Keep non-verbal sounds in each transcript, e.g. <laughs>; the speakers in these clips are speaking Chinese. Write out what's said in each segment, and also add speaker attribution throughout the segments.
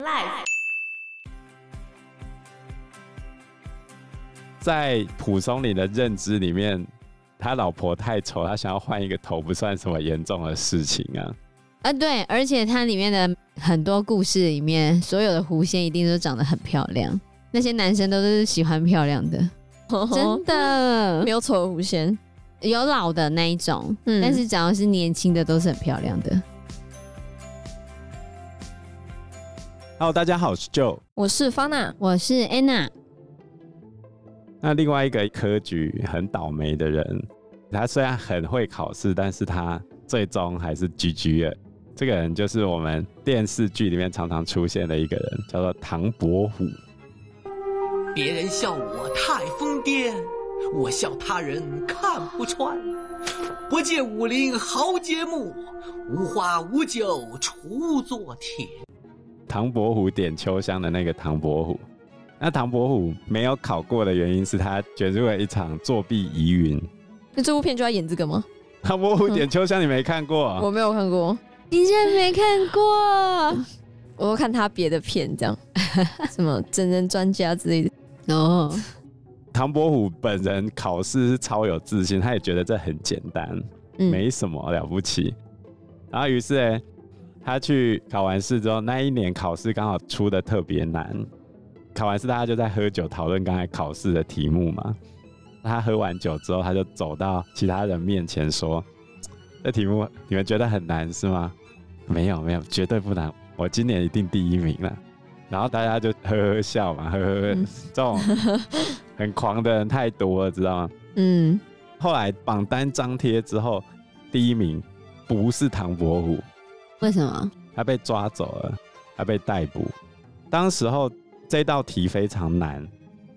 Speaker 1: Life
Speaker 2: 在蒲松龄的认知里面，他老婆太丑，他想要换一个头，不算什么严重的事情啊。
Speaker 3: 啊，对，而且它里面的很多故事里面，所有的狐仙一定都长得很漂亮，那些男生都是喜欢漂亮的，<laughs> 真的。
Speaker 4: 没有丑的狐仙，
Speaker 3: 有老的那一种，
Speaker 4: 嗯，
Speaker 3: 但是只要是年轻的都是很漂亮的。
Speaker 2: Hello，大家好，我是 Joe，
Speaker 4: 我是方娜，
Speaker 3: 我是 Anna。
Speaker 2: 那另外一个科举很倒霉的人，他虽然很会考试，但是他最终还是 GG 了。这个人就是我们电视剧里面常常出现的一个人，叫做唐伯虎。
Speaker 5: 别人笑我太疯癫，我笑他人看不穿。不见武林豪杰墓，无花无酒锄作田。
Speaker 2: 唐伯虎点秋香的那个唐伯虎，那唐伯虎没有考过的原因是他卷入了一场作弊疑云。
Speaker 4: 那这部片就要演这个吗？
Speaker 2: 唐伯虎点秋香你没看过？啊？<laughs>
Speaker 4: 我没有看过。
Speaker 3: 你竟然没看过？<laughs>
Speaker 4: 我都看他别的片，这样 <laughs> 什么真人专家之类的。
Speaker 3: 哦，
Speaker 2: 唐伯虎本人考试是超有自信，他也觉得这很简单，
Speaker 4: 嗯、
Speaker 2: 没什么了不起。然后于是呢，他去考完试之后，那一年考试刚好出的特别难。考完试大家就在喝酒讨论刚才考试的题目嘛。他喝完酒之后，他就走到其他人面前说。这题目你们觉得很难是吗？没有没有，绝对不难，我今年一定第一名了。然后大家就呵呵笑嘛，呵呵呵，嗯、这种很狂的人太多了，知道吗？
Speaker 4: 嗯。
Speaker 2: 后来榜单张贴之后，第一名不是唐伯虎，
Speaker 3: 为什么？
Speaker 2: 他被抓走了，他被逮捕。当时候这道题非常难，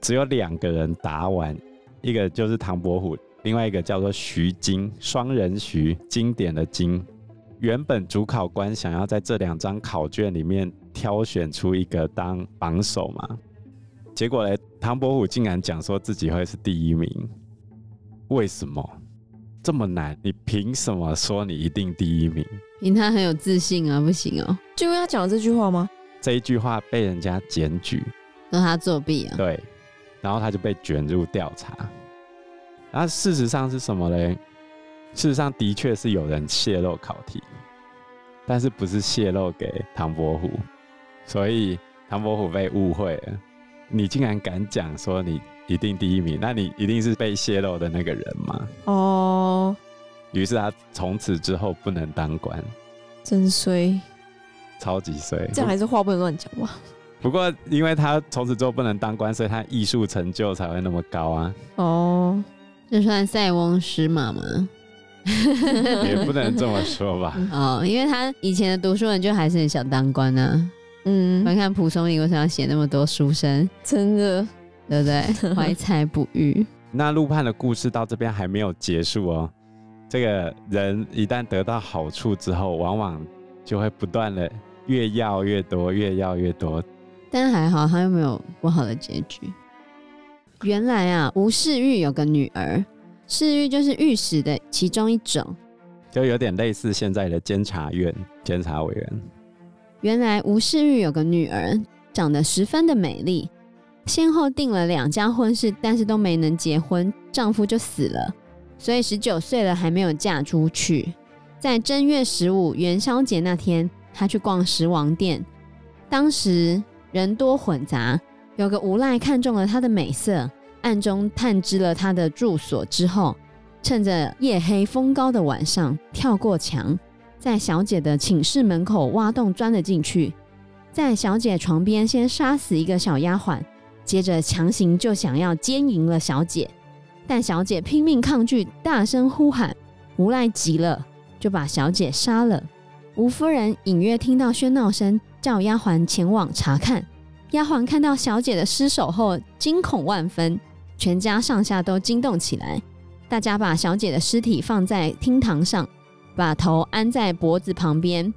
Speaker 2: 只有两个人答完，一个就是唐伯虎。另外一个叫做徐经，双人徐，经典的经。原本主考官想要在这两张考卷里面挑选出一个当榜首嘛，结果呢，唐伯虎竟然讲说自己会是第一名。为什么这么难？你凭什么说你一定第一名？
Speaker 3: 凭他很有自信啊，不行哦。
Speaker 4: 就因为他讲了这句话吗？
Speaker 2: 这一句话被人家检举，
Speaker 3: 说他作弊啊。
Speaker 2: 对，然后他就被卷入调查。然后事实上是什么嘞？事实上的确是有人泄露考题，但是不是泄露给唐伯虎，所以唐伯虎被误会了。你竟然敢讲说你一定第一名，那你一定是被泄露的那个人嘛？
Speaker 4: 哦。
Speaker 2: 于是他从此之后不能当官，
Speaker 4: 真衰，
Speaker 2: 超级衰。
Speaker 4: 这样还是话不能乱讲吧？
Speaker 2: 不过因为他从此之后不能当官，所以他艺术成就才会那么高啊。
Speaker 4: 哦。
Speaker 3: 这算塞翁失马吗？<laughs>
Speaker 2: 也不能这么说吧。
Speaker 3: 哦，因为他以前的读书人就还是很想当官啊。
Speaker 4: 嗯，
Speaker 3: 观看蒲松龄为什么要写那么多书生？
Speaker 4: 真的，
Speaker 3: 对不对？<laughs> 怀才不遇。
Speaker 2: 那陆判的故事到这边还没有结束哦。这个人一旦得到好处之后，往往就会不断的越要越多，越要越多。
Speaker 3: 但还好，他又没有不好的结局。原来啊，吴世玉有个女儿，世玉就是御史的其中一种，
Speaker 2: 就有点类似现在的监察院监察委员。
Speaker 3: 原来吴世玉有个女儿，长得十分的美丽，先后订了两家婚事，但是都没能结婚，丈夫就死了，所以十九岁了还没有嫁出去。在正月十五元宵节那天，她去逛十王殿，当时人多混杂。有个无赖看中了她的美色，暗中探知了她的住所之后，趁着夜黑风高的晚上，跳过墙，在小姐的寝室门口挖洞钻了进去，在小姐床边先杀死一个小丫鬟，接着强行就想要奸淫了小姐，但小姐拼命抗拒，大声呼喊，无赖急了，就把小姐杀了。吴夫人隐约听到喧闹声，叫丫鬟前往查看。丫鬟看到小姐的尸首后，惊恐万分，全家上下都惊动起来。大家把小姐的尸体放在厅堂上，把头安在脖子旁边。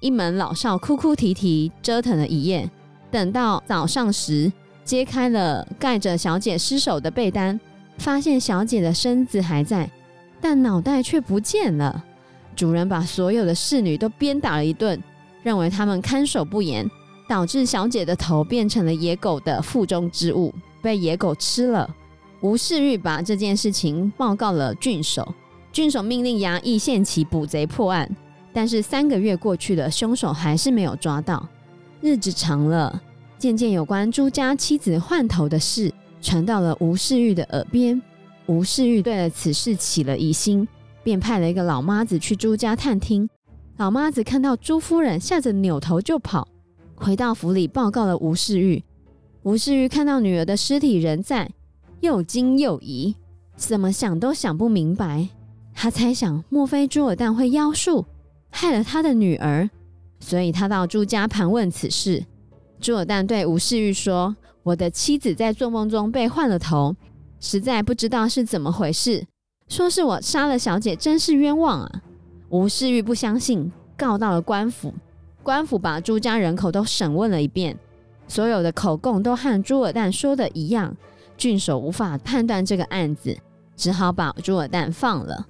Speaker 3: 一门老少哭哭啼啼，折腾了一夜。等到早上时，揭开了盖着小姐尸首的被单，发现小姐的身子还在，但脑袋却不见了。主人把所有的侍女都鞭打了一顿，认为他们看守不严。导致小姐的头变成了野狗的腹中之物，被野狗吃了。吴世玉把这件事情报告了郡守，郡守命令衙役限期捕贼破案。但是三个月过去了，凶手还是没有抓到。日子长了，渐渐有关朱家妻子换头的事传到了吴世玉的耳边。吴世玉对了此事起了疑心，便派了一个老妈子去朱家探听。老妈子看到朱夫人，吓得扭头就跑，回到府里报告了吴世玉。吴世玉看到女儿的尸体仍在，又惊又疑，怎么想都想不明白。他猜想，莫非朱尔旦会妖术？害了他的女儿，所以他到朱家盘问此事。朱尔旦对吴世玉说：“我的妻子在做梦中被换了头，实在不知道是怎么回事。说是我杀了小姐，真是冤枉啊！”吴世玉不相信，告到了官府。官府把朱家人口都审问了一遍，所有的口供都和朱尔旦说的一样。郡守无法判断这个案子，只好把朱尔旦放了。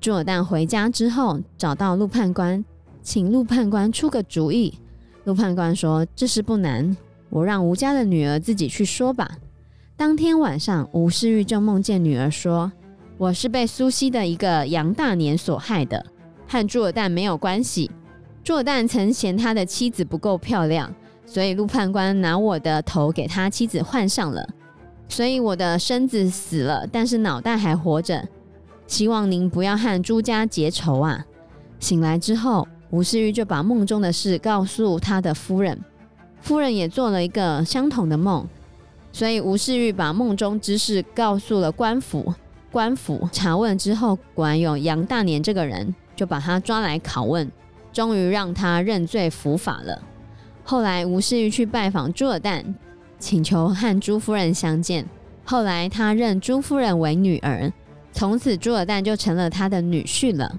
Speaker 3: 朱尔旦回家之后，找到陆判官，请陆判官出个主意。陆判官说：“这事不难，我让吴家的女儿自己去说吧。”当天晚上，吴世玉就梦见女儿说：“我是被苏溪的一个杨大年所害的，和朱尔旦没有关系。朱尔旦曾嫌他的妻子不够漂亮，所以陆判官拿我的头给他妻子换上了，所以我的身子死了，但是脑袋还活着。”希望您不要和朱家结仇啊！醒来之后，吴世玉就把梦中的事告诉他的夫人，夫人也做了一个相同的梦，所以吴世玉把梦中之事告诉了官府。官府查问之后，果然有杨大年这个人，就把他抓来拷问，终于让他认罪伏法了。后来吴世玉去拜访朱尔旦，请求和朱夫人相见。后来他认朱夫人为女儿。从此，朱尔旦就成了他的女婿了。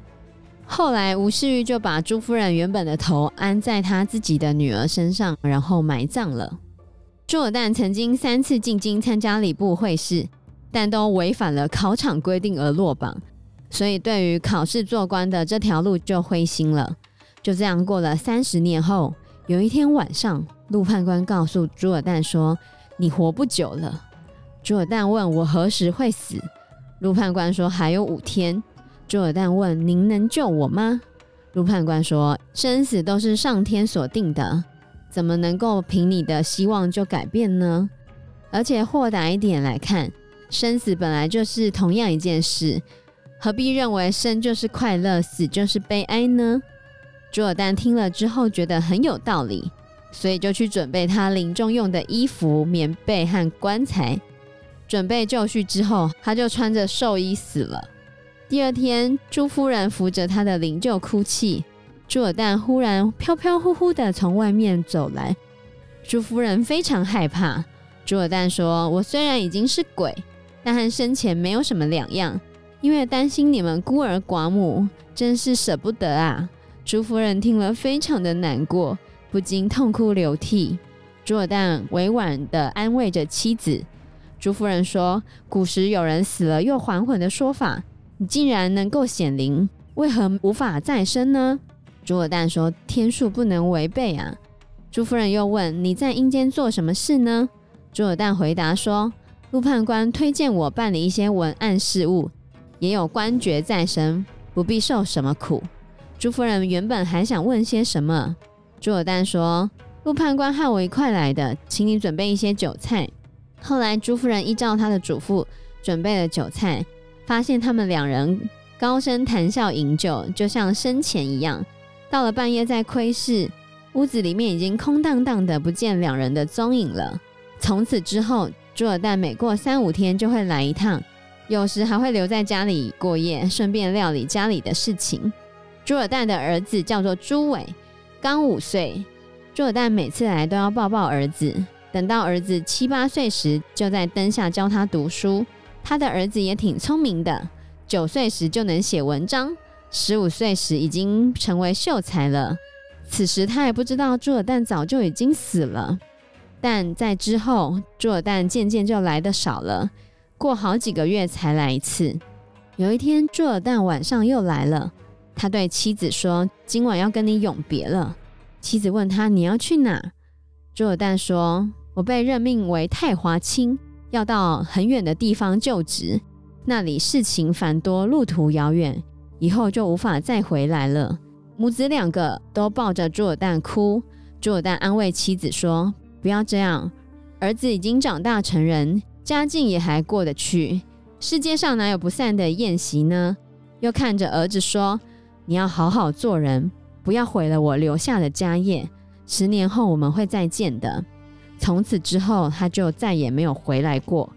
Speaker 3: 后来，吴世玉就把朱夫人原本的头安在他自己的女儿身上，然后埋葬了。朱尔旦曾经三次进京参加礼部会试，但都违反了考场规定而落榜，所以对于考试做官的这条路就灰心了。就这样过了三十年后，有一天晚上，陆判官告诉朱尔旦说：“你活不久了。”朱尔旦问我何时会死？陆判官说：“还有五天。”朱尔旦问：“您能救我吗？”陆判官说：“生死都是上天所定的，怎么能够凭你的希望就改变呢？而且豁达一点来看，生死本来就是同样一件事，何必认为生就是快乐，死就是悲哀呢？”朱尔旦听了之后觉得很有道理，所以就去准备他临终用的衣服、棉被和棺材。准备就绪之后，他就穿着寿衣死了。第二天，朱夫人扶着他的灵柩哭泣。朱尔旦忽然飘飘忽忽的从外面走来，朱夫人非常害怕。朱尔旦说：“我虽然已经是鬼，但和生前没有什么两样，因为担心你们孤儿寡母，真是舍不得啊。”朱夫人听了非常的难过，不禁痛哭流涕。朱尔旦委婉的安慰着妻子。朱夫人说：“古时有人死了又还魂的说法，你竟然能够显灵，为何无法再生呢？”朱尔旦说：“天数不能违背啊。”朱夫人又问：“你在阴间做什么事呢？”朱尔旦回答说：“陆判官推荐我办理一些文案事务，也有官爵在身，不必受什么苦。”朱夫人原本还想问些什么，朱尔旦说：“陆判官和我一块来的，请你准备一些酒菜。”后来，朱夫人依照他的嘱咐准备了酒菜，发现他们两人高声谈笑饮酒，就像生前一样。到了半夜再窥视，屋子里面已经空荡荡的，不见两人的踪影了。从此之后，朱尔旦每过三五天就会来一趟，有时还会留在家里过夜，顺便料理家里的事情。朱尔旦的儿子叫做朱伟，刚五岁。朱尔旦每次来都要抱抱儿子。等到儿子七八岁时，就在灯下教他读书。他的儿子也挺聪明的，九岁时就能写文章，十五岁时已经成为秀才了。此时他也不知道朱尔旦早就已经死了。但在之后，朱尔旦渐渐就来的少了，过好几个月才来一次。有一天，朱尔旦晚上又来了，他对妻子说：“今晚要跟你永别了。”妻子问他：“你要去哪？”朱尔旦说：“我被任命为太华卿，要到很远的地方就职，那里事情繁多，路途遥远，以后就无法再回来了。”母子两个都抱着朱尔旦哭。朱尔旦安慰妻子说：“不要这样，儿子已经长大成人，家境也还过得去。世界上哪有不散的宴席呢？”又看着儿子说：“你要好好做人，不要毁了我留下的家业。十年后我们会再见的。”从此之后，他就再也没有回来过。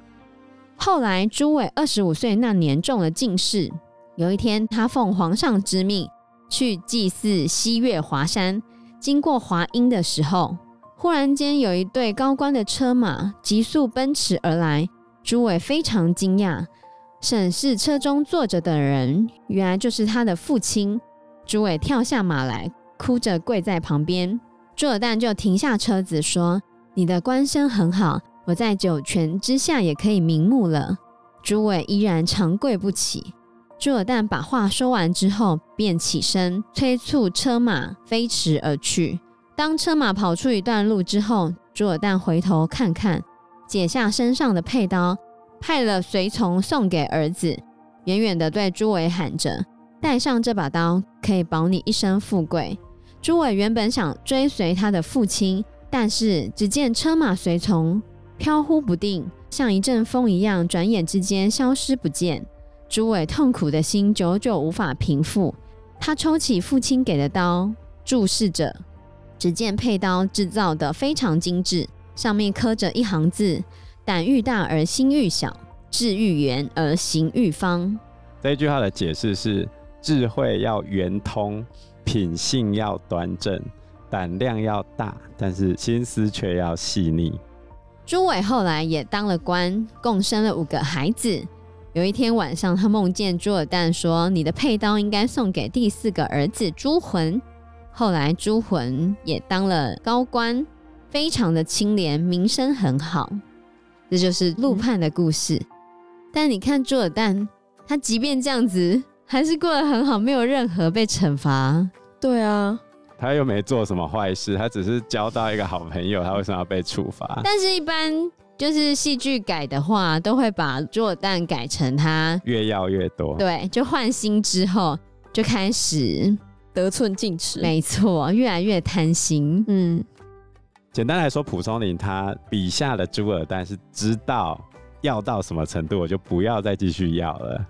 Speaker 3: 后来，朱伟二十五岁那年中了进士。有一天，他奉皇上之命去祭祀西岳华山。经过华阴的时候，忽然间有一队高官的车马急速奔驰而来。朱伟非常惊讶，审视车中坐着的人，原来就是他的父亲。朱伟跳下马来，哭着跪在旁边。朱尔旦就停下车子说：“你的官声很好，我在九泉之下也可以瞑目了。”朱伟依然长跪不起。朱尔旦把话说完之后，便起身催促车马飞驰而去。当车马跑出一段路之后，朱尔旦回头看看，解下身上的佩刀，派了随从送给儿子，远远地对朱伟喊着：“带上这把刀，可以保你一生富贵。”朱伟原本想追随他的父亲，但是只见车马随从飘忽不定，像一阵风一样，转眼之间消失不见。朱伟痛苦的心久久无法平复，他抽起父亲给的刀，注视着，只见佩刀制造的非常精致，上面刻着一行字：“胆愈大而心愈小，志愈圆而行愈方。”
Speaker 2: 这句话的解释是：智慧要圆通，品性要端正，胆量要大，但是心思却要细腻。
Speaker 3: 朱伟后来也当了官，共生了五个孩子。有一天晚上，他梦见朱尔旦说：“你的佩刀应该送给第四个儿子朱浑。”后来朱浑也当了高官，非常的清廉，名声很好。这就是陆判的故事。嗯、但你看朱尔旦，他即便这样子，还是过得很好，没有任何被惩罚。
Speaker 4: 对啊，
Speaker 2: 他又没做什么坏事，他只是交到一个好朋友，他为什么要被处罚？
Speaker 3: 但是，一般。就是戏剧改的话，都会把朱尔旦改成他
Speaker 2: 越要越多。
Speaker 3: 对，就换心之后就开始
Speaker 4: 得寸进尺。
Speaker 3: 没错，越来越贪心。
Speaker 4: 嗯，
Speaker 2: 简单来说，蒲松龄他笔下的朱尔旦是知道要到什么程度，我就不要再继续要了。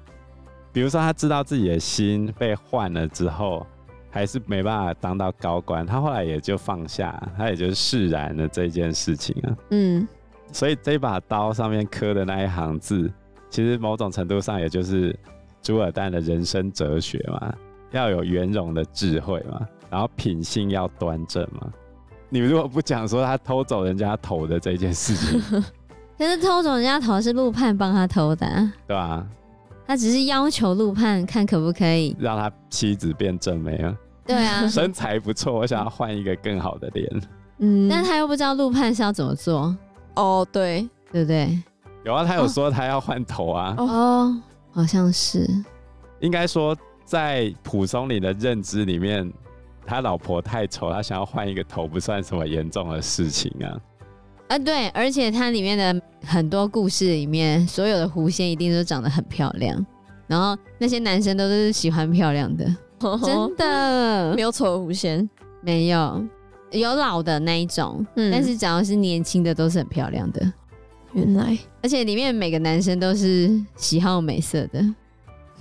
Speaker 2: 比如说，他知道自己的心被换了之后，还是没办法当到高官，他后来也就放下，他也就释然了这件事情啊。
Speaker 4: 嗯。
Speaker 2: 所以这把刀上面刻的那一行字，其实某种程度上也就是朱尔旦的人生哲学嘛，要有圆融的智慧嘛，然后品性要端正嘛。你如果不讲说他偷走人家头的这件事情，<laughs>
Speaker 3: 可是偷走人家头是陆判帮他偷的，
Speaker 2: 对吧？
Speaker 3: 他只是要求陆判看可不可以
Speaker 2: 让他妻子变正美啊？
Speaker 3: 对啊，<laughs>
Speaker 2: 身材不错，我想要换一个更好的脸。
Speaker 3: 嗯，但他又不知道陆判是要怎么做。
Speaker 4: 哦，对，
Speaker 3: 对不对？
Speaker 2: 有啊，他有说他要换头啊。
Speaker 3: 哦，好像是。
Speaker 2: 应该说，在蒲松龄的认知里面，他老婆太丑，他想要换一个头，不算什么严重的事情啊。
Speaker 3: 啊，对，而且它里面的很多故事里面，所有的狐仙一定都长得很漂亮，然后那些男生都是喜欢漂亮的，<laughs> 真的
Speaker 4: 没有丑的狐仙，<laughs>
Speaker 3: 没有。有老的那一种，嗯，但是只要是年轻的都是很漂亮的。
Speaker 4: 原来，
Speaker 3: 而且里面每个男生都是喜好美色的。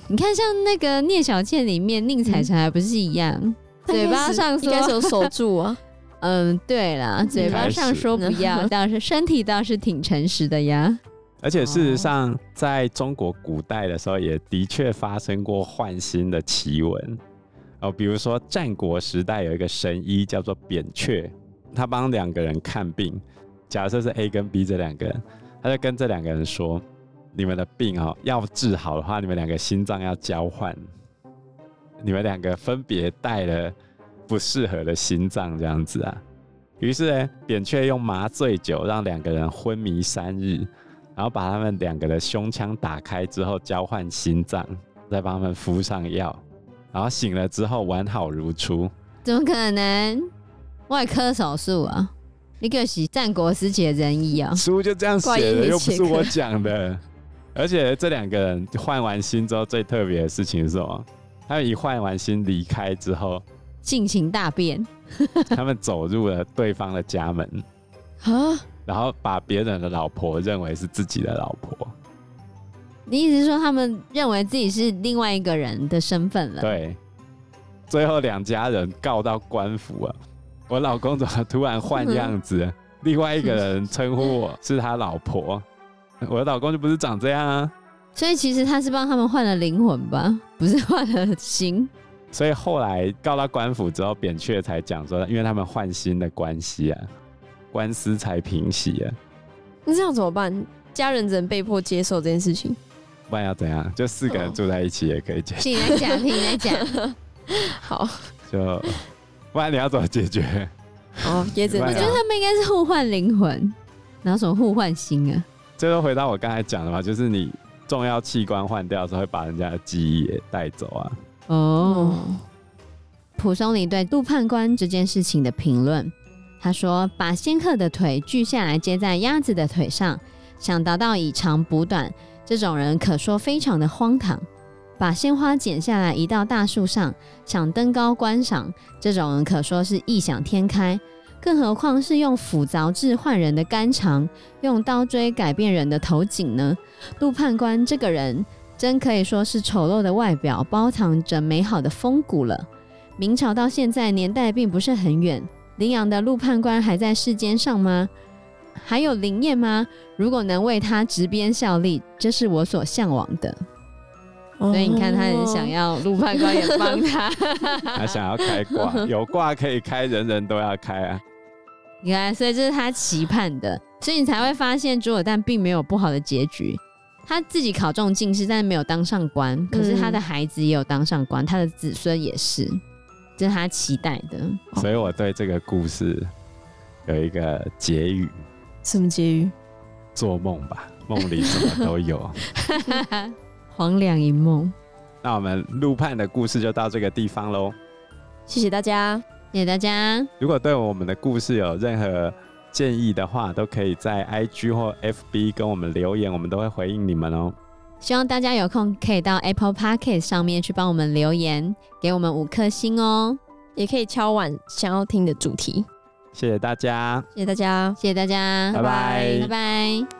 Speaker 3: 你看，像那个聂小倩里面，宁采臣还不是一样？嗯、嘴巴上说应该是有守住啊。嗯，对啦，嘴巴上说不要，但是身体倒是挺诚实的呀。
Speaker 2: 而且事实上，在中国古代的时候，也的确发生过换心的奇闻。哦，比如说战国时代有一个神医叫做扁鹊，他帮两个人看病，假设是 A 跟 B 这两个人，他就跟这两个人说：“你们的病哦，要治好的话，你们两个心脏要交换，你们两个分别带了不适合的心脏，这样子啊。”于是呢，扁鹊用麻醉酒让两个人昏迷三日，然后把他们两个的胸腔打开之后交换心脏，再帮他们敷上药。然后醒了之后完好如初，
Speaker 3: 怎么可能？外科手术啊？一个是战国时期的仁义啊，
Speaker 2: 书就这样写的，又不是我讲的。而且这两个人换完心之后，最特别的事情是什么？他们一换完心离开之后，
Speaker 3: 性情大变，<laughs>
Speaker 2: 他们走入了对方的家门
Speaker 4: 啊，
Speaker 2: 然后把别人的老婆认为是自己的老婆。
Speaker 3: 你意思是说他们认为自己是另外一个人的身份了？
Speaker 2: 对。最后两家人告到官府啊！我老公怎么突然换样子？嗯、另外一个人称呼我是他老婆，我的老公就不是长这样啊！
Speaker 3: 所以其实他是帮他们换了灵魂吧，不是换了心。
Speaker 2: 所以后来告到官府之后，扁鹊才讲说，因为他们换新的关系啊，官司才平息啊。
Speaker 4: 那这样怎么办？家人只能被迫接受这件事情，
Speaker 2: 不然要怎样？就四个人住在一起也可以解决。
Speaker 3: 听来讲，你来讲。<laughs>
Speaker 4: 好，
Speaker 2: 就不然你要怎么解决？
Speaker 4: 哦，也只能
Speaker 3: 我觉得他们应该是互换灵魂，然后什么互换心啊？
Speaker 2: 最后回到我刚才讲的嘛，就是你重要器官换掉的时候，会把人家的记忆也带走啊。
Speaker 3: 哦，蒲松龄对杜判官这件事情的评论，他说：“把仙鹤的腿锯下来接在鸭子的腿上，想达到以长补短，这种人可说非常的荒唐。”把鲜花剪下来移到大树上，想登高观赏，这种人可说是异想天开。更何况是用斧凿制换人的肝肠，用刀锥改变人的头颈呢？陆判官这个人，真可以说是丑陋的外表包藏着美好的风骨了。明朝到现在年代并不是很远，临阳的陆判官还在世间上吗？还有灵验吗？如果能为他执鞭效力，这是我所向往的。所以你看，他很想要陆判官也帮他，<laughs>
Speaker 2: 他想要开挂，有挂可以开，人人都要开啊！
Speaker 3: 你看，所以这是他期盼的，所以你才会发现朱尔旦并没有不好的结局。他自己考中进士，但是没有当上官，可是他的孩子也有当上官，他的子孙也是，这是他期待的。
Speaker 2: 所以我对这个故事有一个结语：
Speaker 4: 什么结语？
Speaker 2: 做梦吧，梦里什么都有。<laughs>
Speaker 3: 黄粱一梦，
Speaker 2: 那我们陆判的故事就到这个地方喽。
Speaker 4: 谢谢大家，
Speaker 3: 谢谢大家。
Speaker 2: 如果对我们的故事有任何建议的话，都可以在 IG 或 FB 跟我们留言，我们都会回应你们哦。
Speaker 3: 希望大家有空可以到 Apple Podcast 上面去帮我们留言，给我们五颗星哦。
Speaker 4: 也可以敲碗想要听的主题。
Speaker 2: 谢谢大家，
Speaker 4: 谢谢大家，
Speaker 3: 谢谢大家，
Speaker 2: 拜拜，
Speaker 3: 拜拜。